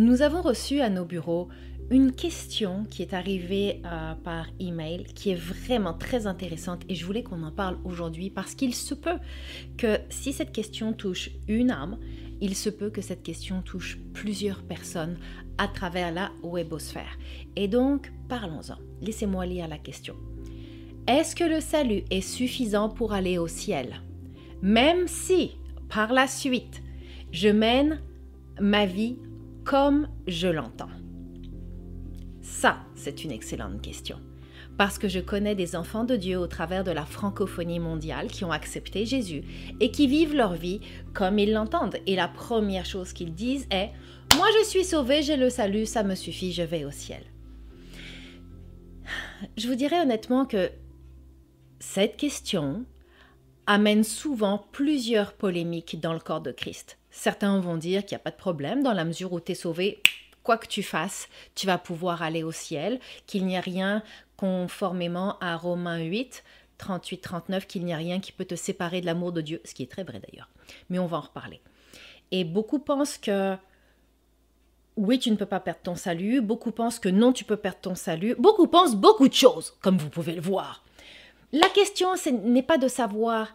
Nous avons reçu à nos bureaux une question qui est arrivée euh, par email qui est vraiment très intéressante et je voulais qu'on en parle aujourd'hui parce qu'il se peut que si cette question touche une âme, il se peut que cette question touche plusieurs personnes à travers la webosphère. Et donc, parlons-en. Laissez-moi lire la question. Est-ce que le salut est suffisant pour aller au ciel? Même si, par la suite, je mène ma vie comme je l'entends Ça, c'est une excellente question. Parce que je connais des enfants de Dieu au travers de la francophonie mondiale qui ont accepté Jésus et qui vivent leur vie comme ils l'entendent. Et la première chose qu'ils disent est Moi je suis sauvé, j'ai le salut, ça me suffit, je vais au ciel. Je vous dirais honnêtement que cette question amène souvent plusieurs polémiques dans le corps de Christ. Certains vont dire qu'il n'y a pas de problème dans la mesure où tu es sauvé, quoi que tu fasses, tu vas pouvoir aller au ciel, qu'il n'y a rien conformément à Romains 8, 38-39, qu'il n'y a rien qui peut te séparer de l'amour de Dieu, ce qui est très vrai d'ailleurs. Mais on va en reparler. Et beaucoup pensent que oui, tu ne peux pas perdre ton salut, beaucoup pensent que non, tu peux perdre ton salut, beaucoup pensent beaucoup de choses, comme vous pouvez le voir. La question, ce n'est pas de savoir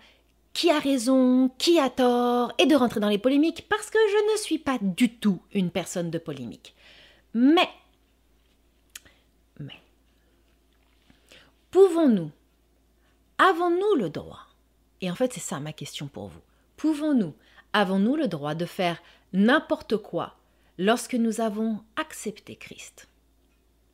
qui a raison, qui a tort, et de rentrer dans les polémiques, parce que je ne suis pas du tout une personne de polémique. Mais, mais, pouvons-nous, avons-nous le droit, et en fait c'est ça ma question pour vous, pouvons-nous, avons-nous le droit de faire n'importe quoi lorsque nous avons accepté Christ?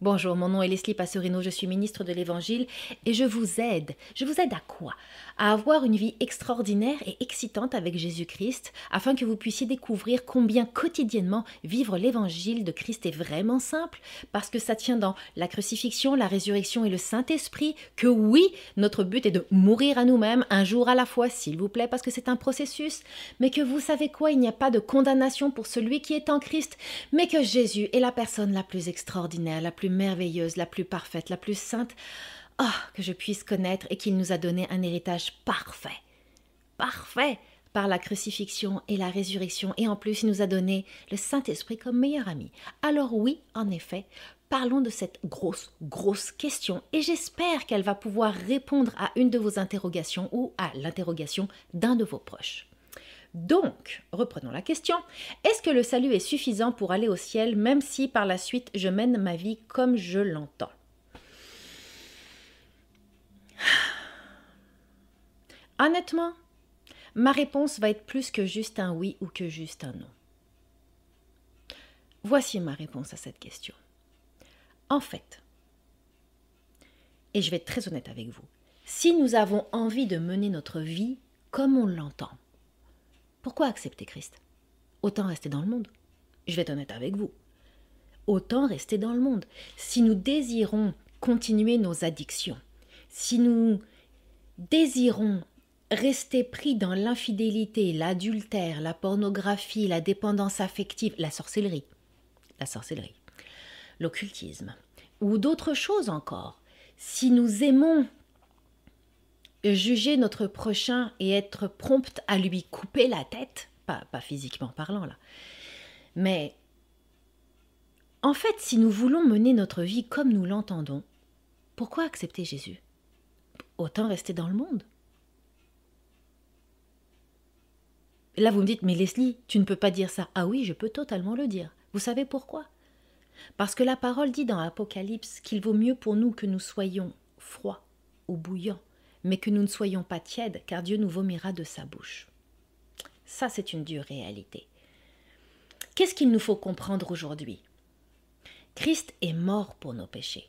Bonjour, mon nom est Leslie Passerino, je suis ministre de l'Évangile et je vous aide. Je vous aide à quoi? À avoir une vie extraordinaire et excitante avec Jésus-Christ afin que vous puissiez découvrir combien quotidiennement vivre l'Évangile de Christ est vraiment simple parce que ça tient dans la crucifixion, la résurrection et le Saint-Esprit que oui, notre but est de mourir à nous-mêmes un jour à la fois, s'il vous plaît, parce que c'est un processus, mais que vous savez quoi, il n'y a pas de condamnation pour celui qui est en Christ, mais que Jésus est la personne la plus extraordinaire, la plus merveilleuse, la plus parfaite, la plus sainte, oh, que je puisse connaître et qu'il nous a donné un héritage parfait. Parfait par la crucifixion et la résurrection, et en plus il nous a donné le Saint-Esprit comme meilleur ami. Alors oui, en effet, parlons de cette grosse, grosse question, et j'espère qu'elle va pouvoir répondre à une de vos interrogations ou à l'interrogation d'un de vos proches. Donc, reprenons la question. Est-ce que le salut est suffisant pour aller au ciel même si par la suite je mène ma vie comme je l'entends? Honnêtement, ma réponse va être plus que juste un oui ou que juste un non. Voici ma réponse à cette question. En fait, et je vais être très honnête avec vous, si nous avons envie de mener notre vie comme on l'entend, pourquoi accepter Christ? Autant rester dans le monde. Je vais être honnête avec vous. Autant rester dans le monde. Si nous désirons continuer nos addictions, si nous désirons rester pris dans l'infidélité, l'adultère, la pornographie, la dépendance affective, la sorcellerie, la sorcellerie, l'occultisme, ou d'autres choses encore, si nous aimons juger notre prochain et être prompte à lui couper la tête, pas, pas physiquement parlant là, mais en fait, si nous voulons mener notre vie comme nous l'entendons, pourquoi accepter Jésus? Autant rester dans le monde. Là, vous me dites, mais Leslie, tu ne peux pas dire ça. Ah oui, je peux totalement le dire. Vous savez pourquoi? Parce que la parole dit dans Apocalypse qu'il vaut mieux pour nous que nous soyons froids ou bouillants mais que nous ne soyons pas tièdes, car Dieu nous vomira de sa bouche. Ça, c'est une dure réalité. Qu'est-ce qu'il nous faut comprendre aujourd'hui? Christ est mort pour nos péchés.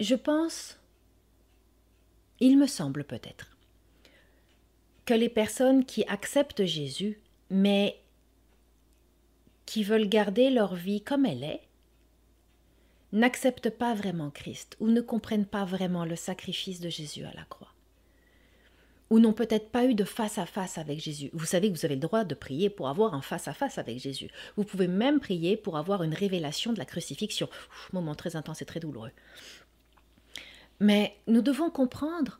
Je pense, il me semble peut-être, que les personnes qui acceptent Jésus, mais qui veulent garder leur vie comme elle est, n'acceptent pas vraiment Christ ou ne comprennent pas vraiment le sacrifice de Jésus à la croix ou n'ont peut-être pas eu de face à face avec Jésus. Vous savez que vous avez le droit de prier pour avoir un face à face avec Jésus. Vous pouvez même prier pour avoir une révélation de la crucifixion. moment très intense et très douloureux. Mais nous devons comprendre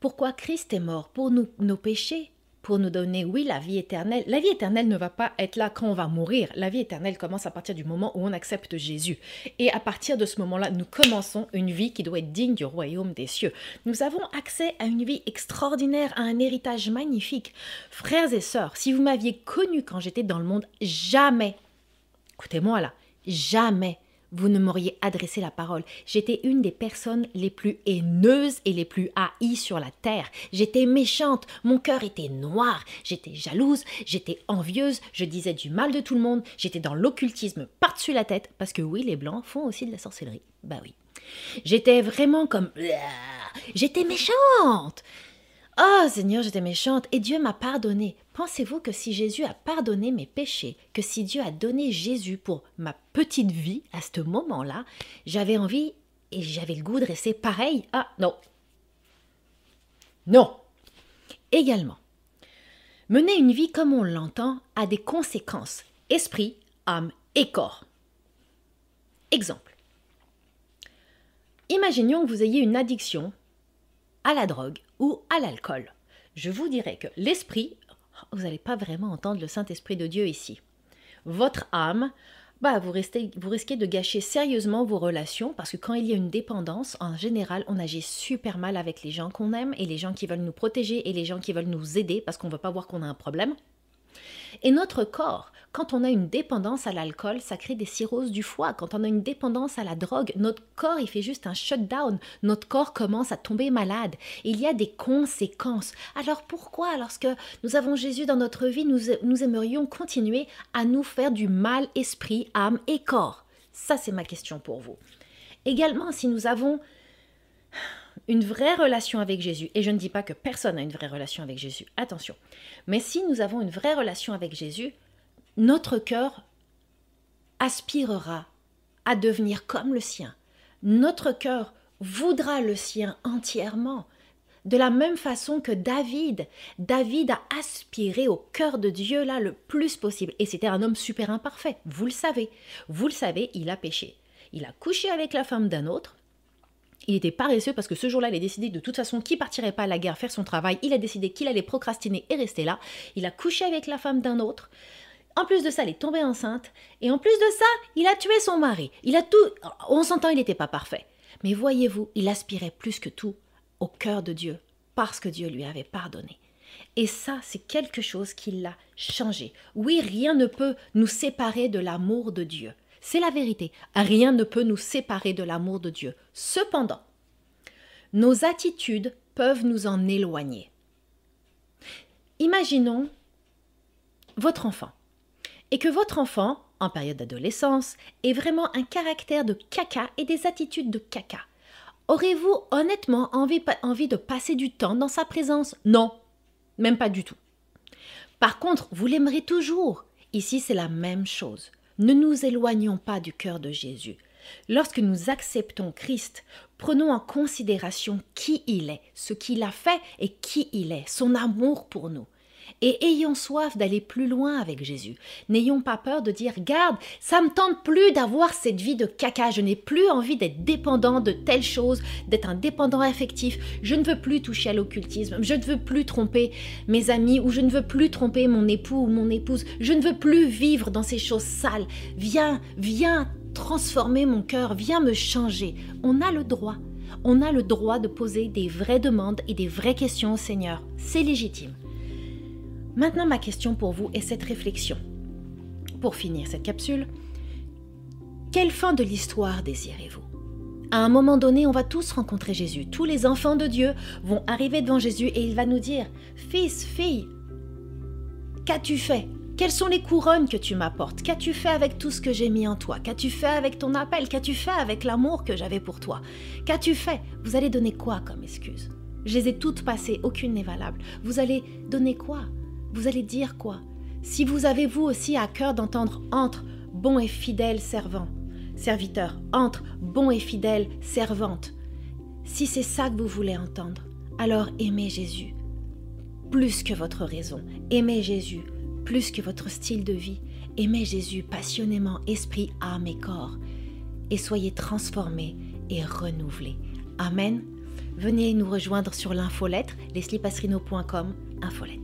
pourquoi Christ est mort pour nous, nos péchés, pour nous donner, oui, la vie éternelle. La vie éternelle ne va pas être là quand on va mourir. La vie éternelle commence à partir du moment où on accepte Jésus. Et à partir de ce moment-là, nous commençons une vie qui doit être digne du royaume des cieux. Nous avons accès à une vie extraordinaire, à un héritage magnifique. Frères et sœurs, si vous m'aviez connu quand j'étais dans le monde, jamais, écoutez-moi là, jamais vous ne m'auriez adressé la parole. J'étais une des personnes les plus haineuses et les plus haïes sur la terre. J'étais méchante, mon cœur était noir, j'étais jalouse, j'étais envieuse, je disais du mal de tout le monde, j'étais dans l'occultisme par-dessus la tête, parce que oui, les blancs font aussi de la sorcellerie. Bah oui. J'étais vraiment comme... J'étais méchante Oh Seigneur, j'étais méchante et Dieu m'a pardonné. Pensez-vous que si Jésus a pardonné mes péchés, que si Dieu a donné Jésus pour ma petite vie à ce moment-là, j'avais envie et j'avais le goût de rester pareil? Ah non. Non. Également, mener une vie comme on l'entend a des conséquences, esprit, âme et corps. Exemple. Imaginons que vous ayez une addiction à la drogue ou à l'alcool. Je vous dirais que l'esprit, vous n'allez pas vraiment entendre le Saint-Esprit de Dieu ici. Votre âme, bah, vous, vous risquez de gâcher sérieusement vos relations parce que quand il y a une dépendance, en général, on agit super mal avec les gens qu'on aime et les gens qui veulent nous protéger et les gens qui veulent nous aider parce qu'on ne veut pas voir qu'on a un problème. Et notre corps, quand on a une dépendance à l'alcool, ça crée des cirrhoses du foie. Quand on a une dépendance à la drogue, notre corps, il fait juste un shutdown. Notre corps commence à tomber malade. Il y a des conséquences. Alors pourquoi, lorsque nous avons Jésus dans notre vie, nous, nous aimerions continuer à nous faire du mal esprit, âme et corps? Ça, c'est ma question pour vous. Également, si nous avons une vraie relation avec Jésus, et je ne dis pas que personne n'a une vraie relation avec Jésus, attention, mais si nous avons une vraie relation avec Jésus, notre cœur aspirera à devenir comme le sien. Notre cœur voudra le sien entièrement. De la même façon que David, David a aspiré au cœur de Dieu là le plus possible. Et c'était un homme super imparfait, vous le savez. Vous le savez, il a péché. Il a couché avec la femme d'un autre, il était paresseux parce que ce jour-là, il a décidé de toute façon qu'il partirait pas à la guerre faire son travail. Il a décidé qu'il allait procrastiner et rester là. Il a couché avec la femme d'un autre. En plus de ça, elle est tombée enceinte. Et en plus de ça, il a tué son mari. Il a tout. On s'entend, il n'était pas parfait. Mais voyez-vous, il aspirait plus que tout au cœur de Dieu parce que Dieu lui avait pardonné. Et ça, c'est quelque chose qui l'a changé. Oui, rien ne peut nous séparer de l'amour de Dieu. C'est la vérité. Rien ne peut nous séparer de l'amour de Dieu. Cependant, nos attitudes peuvent nous en éloigner. Imaginons votre enfant et que votre enfant, en période d'adolescence, ait vraiment un caractère de caca et des attitudes de caca. Aurez-vous honnêtement envie, envie de passer du temps dans sa présence? Non, même pas du tout. Par contre, vous l'aimerez toujours. Ici, c'est la même chose. Ne nous éloignons pas du cœur de Jésus. Lorsque nous acceptons Christ, prenons en considération qui il est, ce qu'il a fait et qui il est, son amour pour nous et ayons soif d'aller plus loin avec Jésus. N'ayons pas peur de dire Garde, ça me tente plus d'avoir cette vie de caca, je n'ai plus envie d'être dépendant de telle chose, d'être un dépendant affectif, je ne veux plus toucher à l'occultisme, je ne veux plus tromper mes amis ou je ne veux plus tromper mon époux ou mon épouse, je ne veux plus vivre dans ces choses sales. Viens, viens transformer mon cœur, viens me changer. On a le droit. On a le droit de poser des vraies demandes et des vraies questions au Seigneur. C'est légitime. Maintenant, ma question pour vous est cette réflexion. Pour finir cette capsule, quelle fin de l'histoire désirez-vous? À un moment donné, on va tous rencontrer Jésus. Tous les enfants de Dieu vont arriver devant Jésus et il va nous dire, Fils, fille, qu'as-tu fait? Quelles sont les couronnes que tu m'apportes? Qu'as-tu fait avec tout ce que j'ai mis en toi? Qu'as-tu fait avec ton appel? Qu'as-tu fait avec l'amour que j'avais pour toi? Qu'as-tu fait? Vous allez donner quoi comme excuse? Je les ai toutes passées, aucune n'est valable. Vous allez donner quoi? Vous allez dire quoi? Si vous avez vous aussi à cœur d'entendre entre bon et fidèle servant, serviteur, entre bon et fidèle servante, si c'est ça que vous voulez entendre, alors aimez Jésus plus que votre raison, aimez Jésus plus que votre style de vie, aimez Jésus passionnément, esprit, âme et corps, et soyez transformés et renouvelés. Amen. Venez nous rejoindre sur l'infolettre, lesliepasserino.com, infolettre.